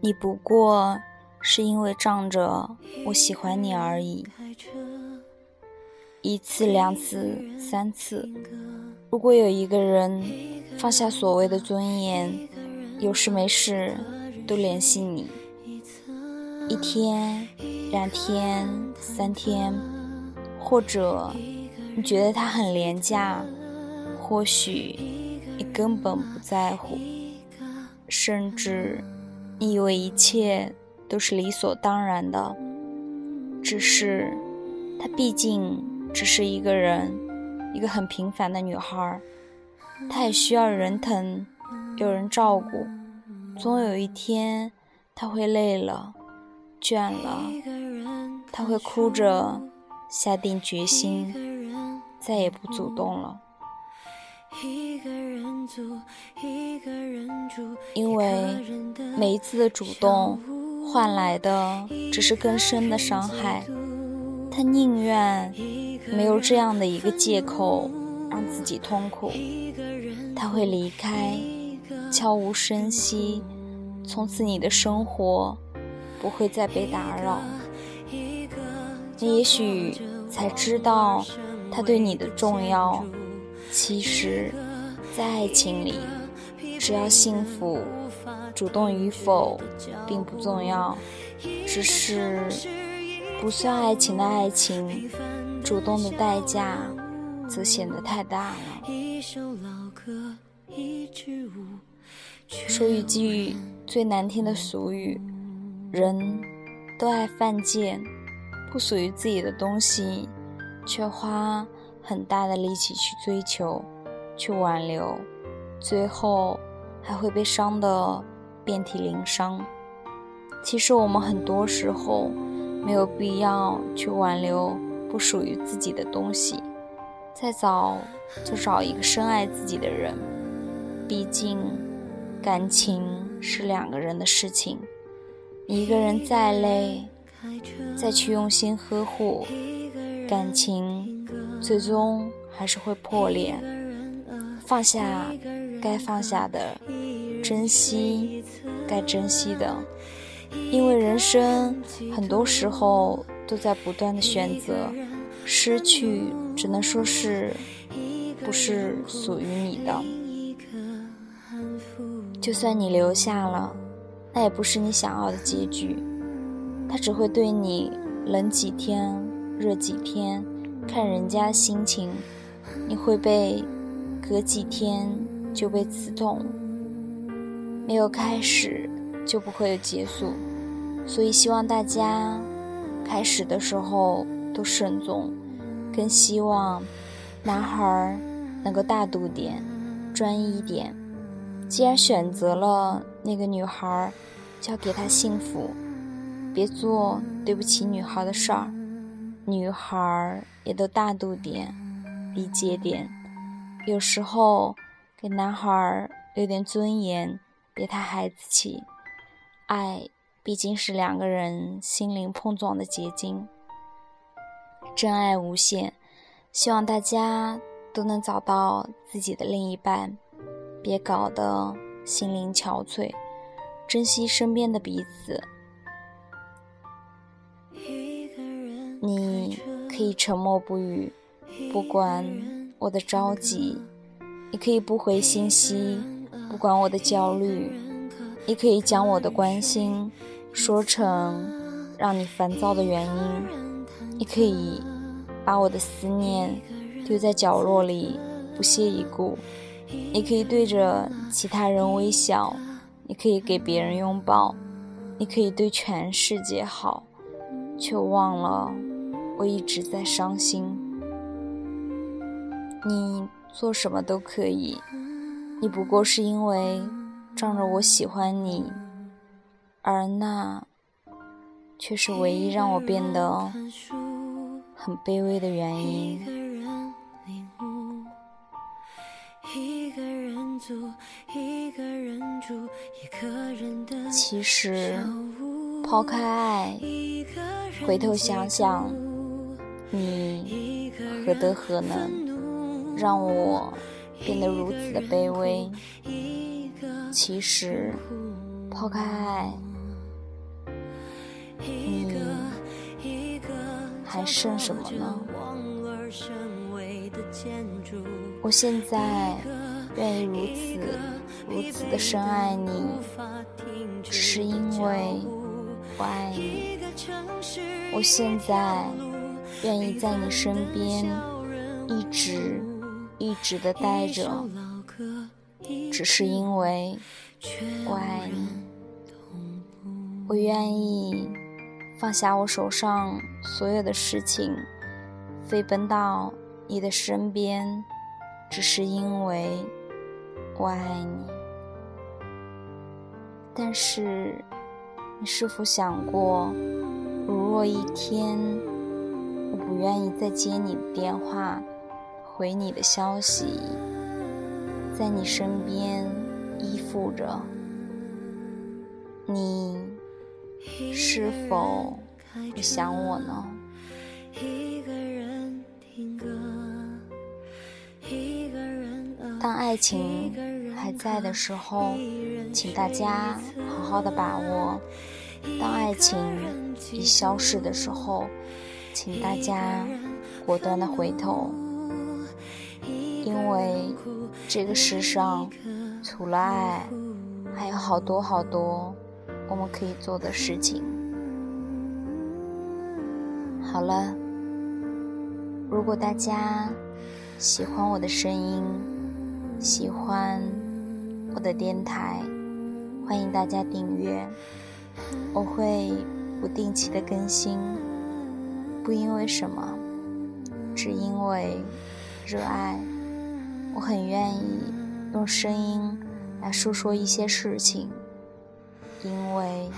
你不过是因为仗着我喜欢你而已，一次、两次、三次。如果有一个人放下所谓的尊严，有事没事都联系你，一天、两天、三天，或者你觉得他很廉价，或许你根本不在乎，甚至。你以为一切都是理所当然的，只是她毕竟只是一个人，一个很平凡的女孩，她也需要人疼，有人照顾。总有一天，她会累了，倦了，她会哭着下定决心，再也不主动了。因为每一次的主动换来的只是更深的伤害，他宁愿没有这样的一个借口让自己痛苦，他会离开，悄无声息，从此你的生活不会再被打扰。你也许才知道他对你的重要。其实，在爱情里，只要幸福，主动与否并不重要，只是不算爱情的爱情，主动的代价则显得太大了。说一句最难听的俗语：人都爱犯贱，不属于自己的东西，却花。很大的力气去追求，去挽留，最后还会被伤得遍体鳞伤。其实我们很多时候没有必要去挽留不属于自己的东西，再早就找一个深爱自己的人。毕竟，感情是两个人的事情，一个人再累，再去用心呵护感情。最终还是会破裂，放下该放下的，珍惜该珍惜的，因为人生很多时候都在不断的选择，失去只能说是不是属于你的，就算你留下了，那也不是你想要的结局，他只会对你冷几天，热几天。看人家心情，你会被隔几天就被刺痛。没有开始，就不会有结束。所以希望大家开始的时候都慎重，更希望男孩能够大度点，专一点。既然选择了那个女孩，就要给她幸福，别做对不起女孩的事儿。女孩也都大度点，理解点，有时候给男孩留点尊严，别太孩子气。爱毕竟是两个人心灵碰撞的结晶，真爱无限。希望大家都能找到自己的另一半，别搞得心灵憔悴，珍惜身边的彼此。可以沉默不语，不管我的着急；你可以不回信息，不管我的焦虑；你可以将我的关心说成让你烦躁的原因；你可以把我的思念丢在角落里不屑一顾；你可以对着其他人微笑；你可以给别人拥抱；你可以对全世界好，却忘了。我一直在伤心，你做什么都可以，你不过是因为仗着我喜欢你，而那却是唯一让我变得很卑微的原因。其实，抛开爱。回头想想，你何德何能，让我变得如此的卑微？其实，抛开爱，你还剩什么呢？我现在愿意如此如此的深爱你，只是因为我爱你。我现在愿意在你身边，一直一直的待着，只是因为我爱你。我愿意放下我手上所有的事情，飞奔到。你的身边，只是因为我爱你。但是，你是否想过，如若一天不愿意再接你的电话，回你的消息，在你身边依附着，你是否会想我呢？当爱情还在的时候，请大家好好的把握；当爱情已消逝的时候，请大家果断的回头。因为这个世上除了爱，还有好多好多我们可以做的事情。好了，如果大家喜欢我的声音，喜欢我的电台，欢迎大家订阅。我会不定期的更新，不因为什么，只因为热爱。我很愿意用声音来说说一些事情，因为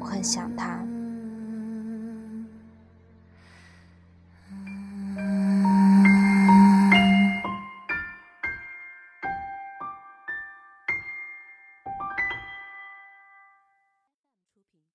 我很想他。